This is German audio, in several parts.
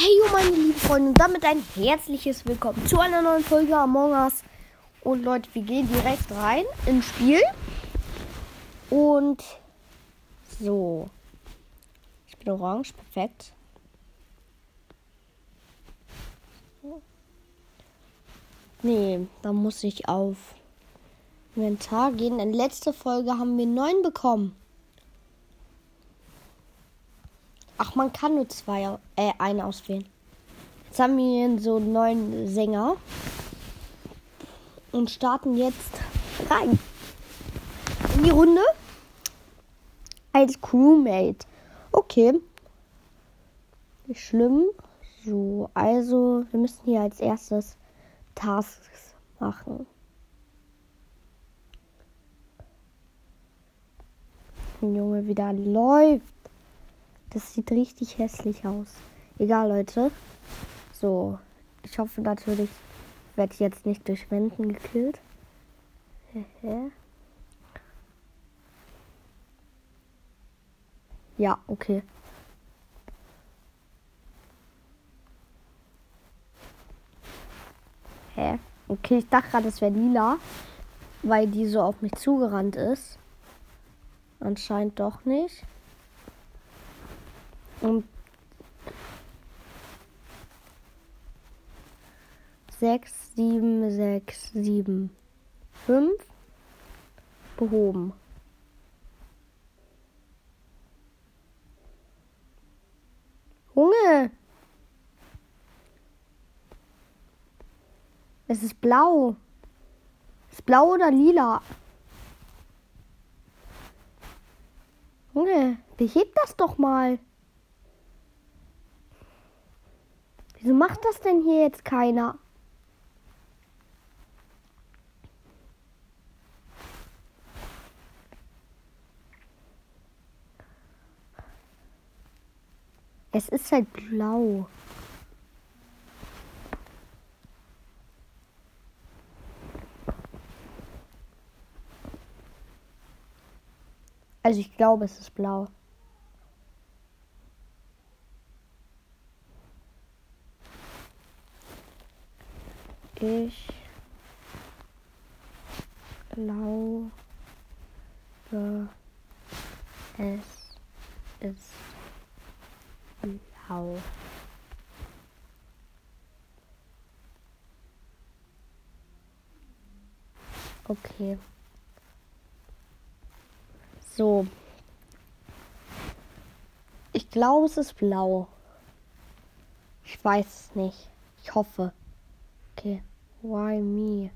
Hey, meine lieben Freunde, und damit ein herzliches Willkommen zu einer neuen Folge Among Us. Und Leute, wir gehen direkt rein ins Spiel. Und so. Ich bin orange, perfekt. Nee, da muss ich auf Inventar gehen. In letzter Folge haben wir neun bekommen. Ach, man kann nur zwei, äh, einen auswählen. Jetzt haben wir so einen neuen Sänger. Und starten jetzt rein. In die Runde. Als Crewmate. Okay. Nicht schlimm. So, also, wir müssen hier als erstes Tasks machen. Junge, wieder läuft. Das sieht richtig hässlich aus. Egal, Leute. So, ich hoffe natürlich, ich werde jetzt nicht durch Wänden gekillt. ja, okay. Hä? Okay, ich dachte gerade, es wäre lila, weil die so auf mich zugerannt ist. Anscheinend doch nicht. Und sechs, sieben, sechs, sieben, fünf behoben. Junge! Es ist blau. Ist blau oder lila? Junge, beheb das doch mal. Wieso macht das denn hier jetzt keiner? Es ist halt blau. Also ich glaube, es ist blau. Ich glaube, es ist blau. Okay. So. Ich glaube, es ist blau. Ich weiß es nicht. Ich hoffe. Okay. Why me?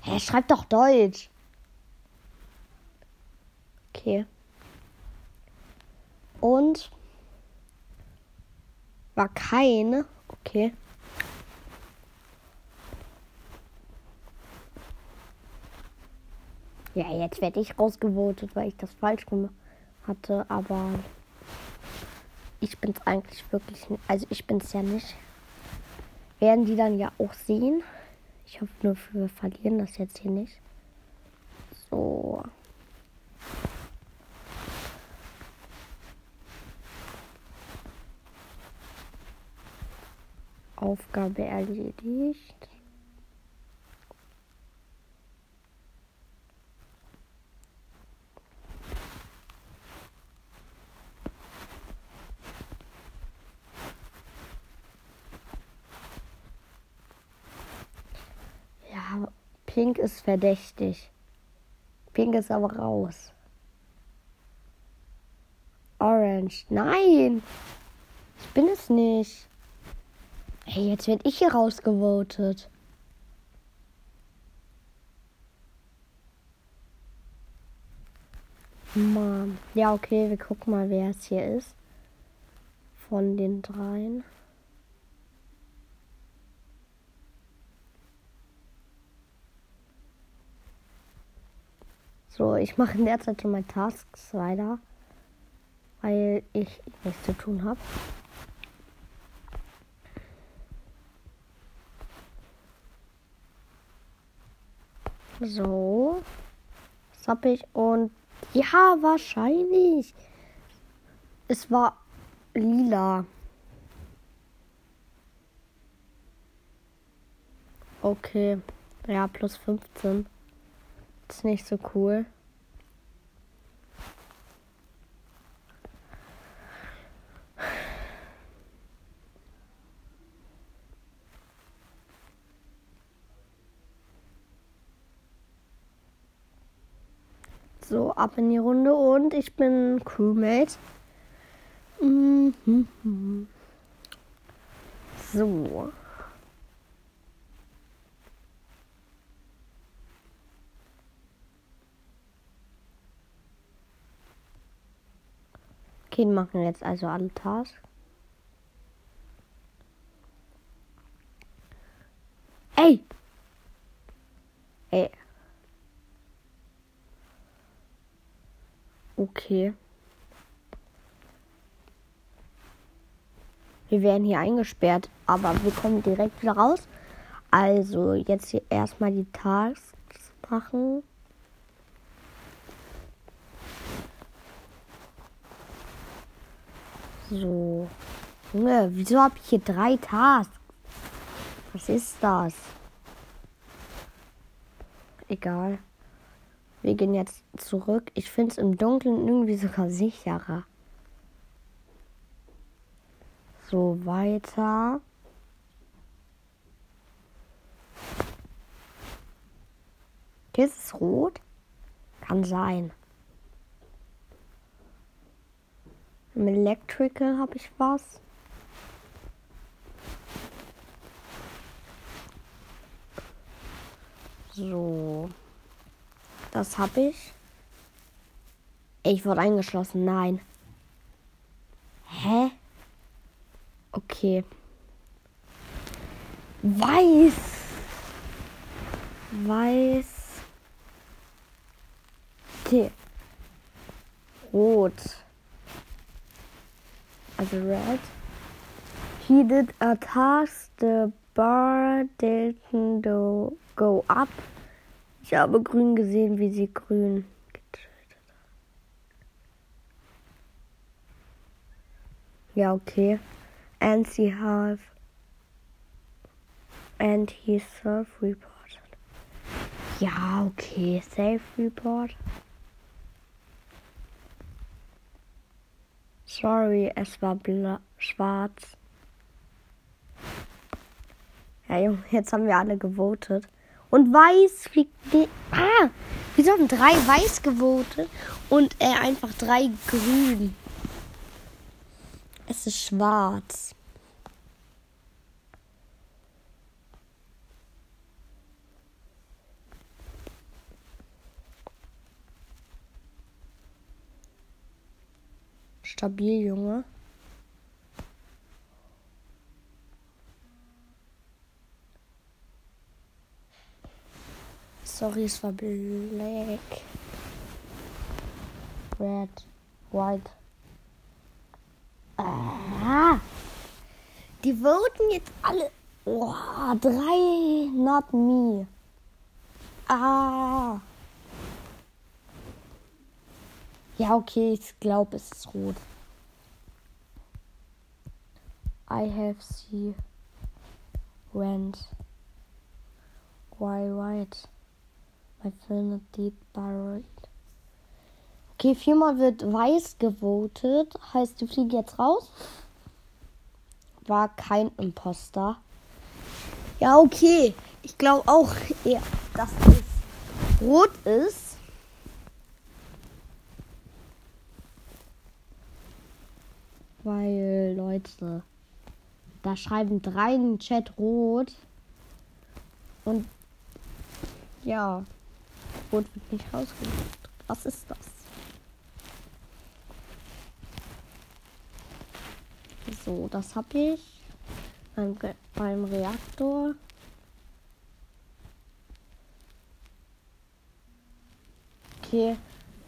Hä, schreib doch Deutsch. Okay. Und war kein. Okay. Ja, jetzt werde ich rausgevotet, weil ich das falsch gemacht hatte, aber ich bin es eigentlich wirklich, also ich bin es ja nicht werden die dann ja auch sehen. Ich hoffe nur, wir verlieren das jetzt hier nicht. So. Aufgabe erledigt. Pink ist verdächtig. Pink ist aber raus. Orange. Nein! Ich bin es nicht. Hey, jetzt werde ich hier rausgevotet. Mann. Ja, okay, wir gucken mal, wer es hier ist. Von den dreien. So, ich mache in der Zeit schon mal Tasks weiter, weil ich nichts zu tun habe. So. Das habe ich. Und ja, wahrscheinlich. Es war lila. Okay. Ja, plus 15 ist nicht so cool. So, ab in die Runde und ich bin Crewmate. Mhm. So. Okay, machen jetzt also alle Tasks. Ey! Ey. Okay. Wir werden hier eingesperrt, aber wir kommen direkt wieder raus. Also jetzt hier erstmal die Tasks machen. So. Junge, wieso habe ich hier drei Tasks? Was ist das? Egal. Wir gehen jetzt zurück. Ich finde es im Dunkeln irgendwie sogar sicherer. So, weiter. Ist es rot? Kann sein. Im Electrical habe ich was. So. Das habe ich. Ich wurde eingeschlossen. Nein. Hä? Okay. Weiß. Weiß. Okay. Rot. Also red. He did a task. The bar didn't go up. Ich habe grün gesehen, wie sie grün getötet hat. Ja, okay. And sie have and he self-reported. Ja, okay. Self-report. Sorry, es war schwarz. Ja, Junge, jetzt haben wir alle gewotet. Und weiß fliegt. Ne ah! Wieso haben drei weiß gewotet und äh, einfach drei grün? Es ist schwarz. Stabil, Junge. Sorry, es war black. Red. White. Ah. Die voten jetzt alle. Oh, drei. Not me. Ah. Ja, okay, ich glaube, es ist rot. I have see rent. Why white? My film deep buried. Okay, viermal wird weiß gewotet. Heißt, die fliegen jetzt raus. War kein Imposter. Ja, okay. Ich glaube auch dass es rot ist. Weil, Leute, da schreiben drei im Chat rot. Und ja. Rot wird nicht rausgelegt. Was ist das? So, das habe ich beim, beim Reaktor. Okay,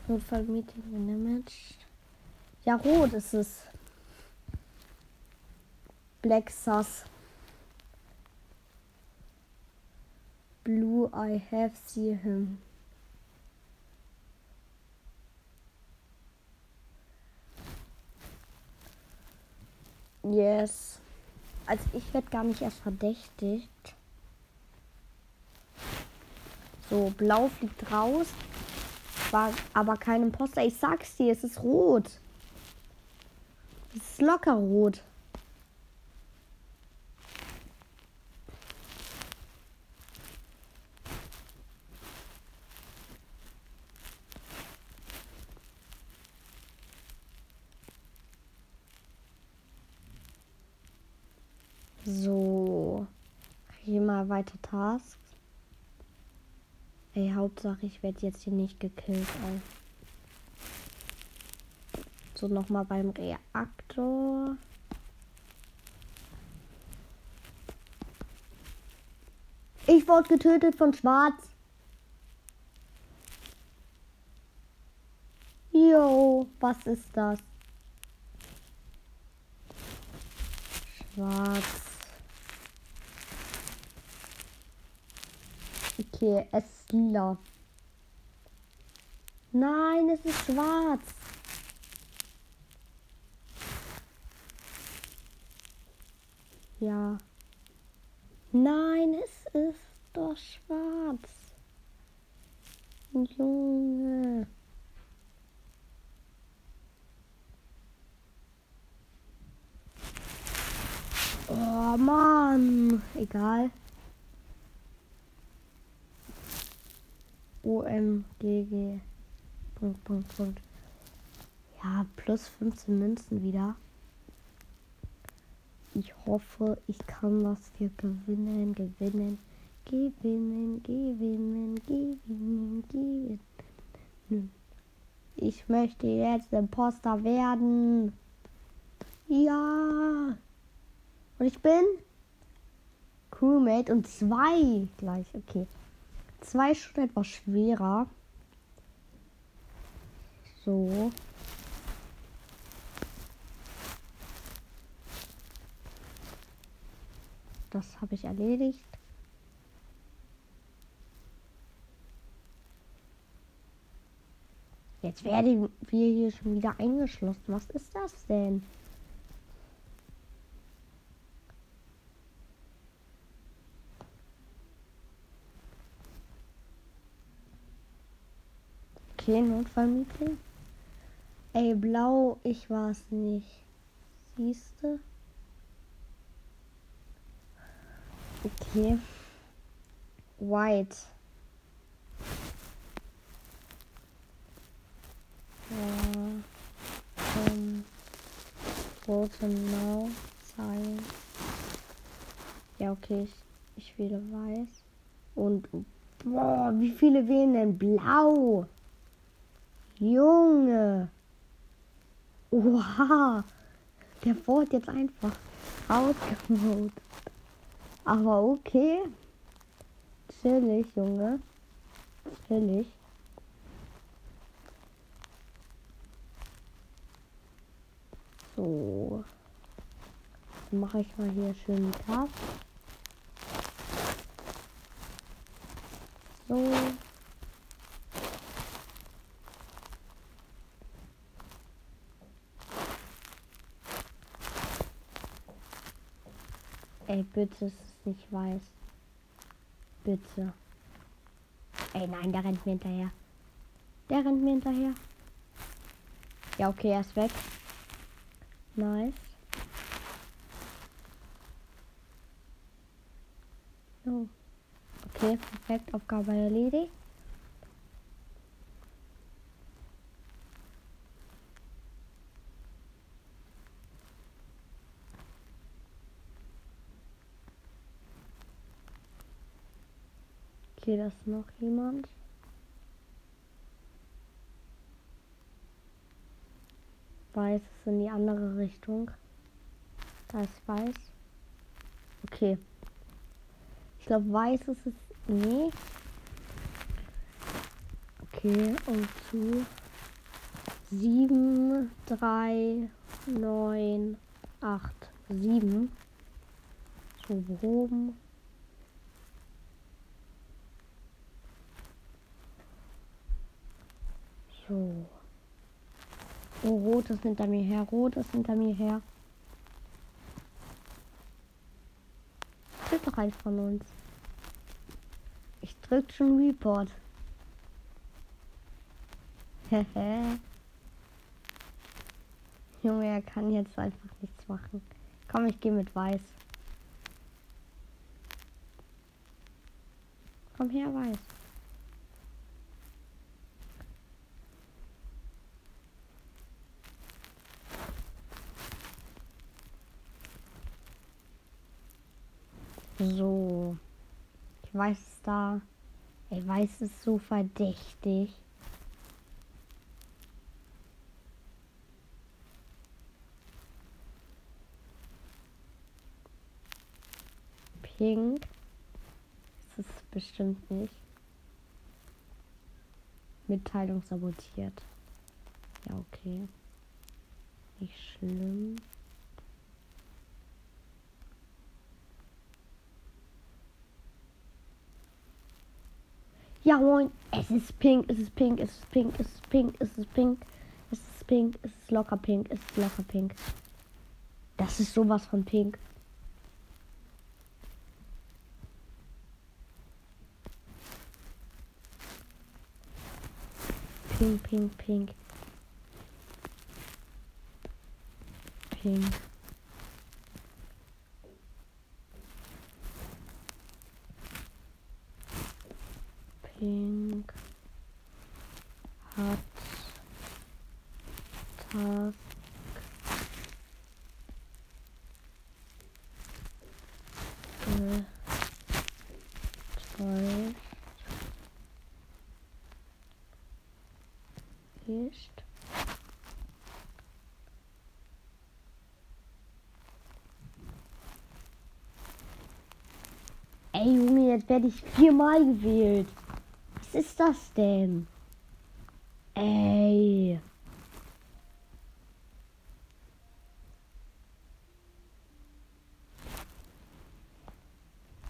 Notfall-Meeting managed. Ja, rot ist es. Black Sus. Blue, I have seen him. Yes. Also ich werde gar nicht erst verdächtigt. So, blau fliegt raus. War aber kein Imposter. Ich sag's dir, es ist rot. Es ist locker rot. So. Hier mal weiter Tasks. Ey, Hauptsache, ich werde jetzt hier nicht gekillt. Ey. So, nochmal beim Reaktor. Ich wurde getötet von Schwarz. Jo, was ist das? Schwarz. Okay, es ist lila. Nein, es ist schwarz. Ja. Nein, es ist doch schwarz. Junge. Oh Mann. Egal. OMGG. Punkt, Punkt, Punkt. Ja, plus 15 Münzen wieder. Ich hoffe, ich kann das hier gewinnen, gewinnen, gewinnen, gewinnen, gewinnen, gewinnen. Ich möchte jetzt Imposter werden. Ja. Und ich bin Crewmate und zwei gleich. Okay. Zwei schon etwas schwerer. So. Das habe ich erledigt. Jetzt werden wir hier schon wieder eingeschlossen. Was ist das denn? Okay, Notfallmeeting. Ey, blau, ich war es nicht. Siehste? Okay. White. Ja. Ähm. Rote Now. Sein. Ja, okay. Ich, ich wähle weiß. Und. Boah, wie viele wählen denn blau? Junge. Oha. Der wurde jetzt einfach ausgemodet. Aber okay. Chillig, Junge. Chillig. So. Mache ich mal hier schön Tag. So. Ey, bitte ist es nicht weiß. Bitte. Ey, nein, der rennt mir hinterher. Der rennt mir hinterher. Ja, okay, er ist weg. Nice. Okay, perfekt. Aufgabe erledigt. Okay, da ist noch jemand. Weiß ist in die andere Richtung. Da ist weiß. Okay. Ich glaube, weiß ist es. Nee. Okay, und zu 7, 3, 9, 8, 7. So, behoben. So. Oh, rot ist hinter mir her. Rot ist hinter mir her. Ist doch eins von uns. Ich drück schon Report. Junge, er kann jetzt einfach nichts machen. Komm, ich gehe mit Weiß. Komm her, Weiß. So. Ich weiß es da. Ich weiß es so verdächtig. Pink. Das ist bestimmt nicht. Mitteilung sabotiert. Ja, okay. Nicht schlimm. Ja, moin. Es ist pink, es ist pink, es ist pink, es ist pink, es ist pink. Es ist pink, es ist locker pink, es ist locker pink. Das ist sowas von pink. Pink, pink, pink. Pink. Pink hat Task getäuscht. Ey Junge, jetzt werde ich viermal gewählt. Was ist das denn? Ey.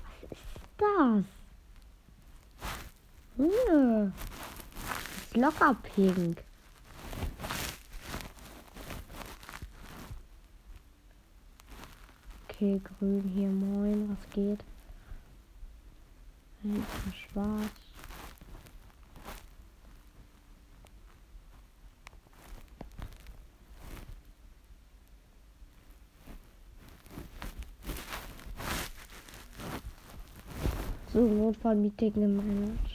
Was ist das? Das ist locker pink. Okay, grün hier, moin, was geht? Schwarz. So, Notfallmeeting gemanagt.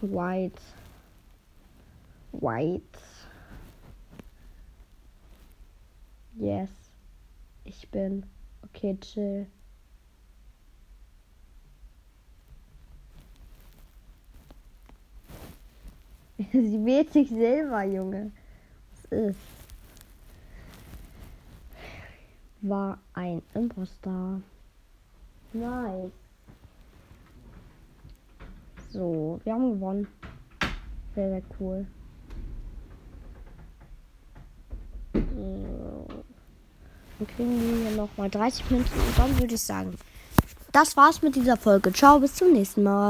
White. White. Yes. Ich bin. Okay, chill. Sie wählt sich selber, Junge. Was ist? war ein Imposter. Nice. So, wir haben gewonnen. Sehr, sehr cool. Dann kriegen wir hier nochmal 30 Münzen und dann würde ich sagen, das war's mit dieser Folge. Ciao, bis zum nächsten Mal.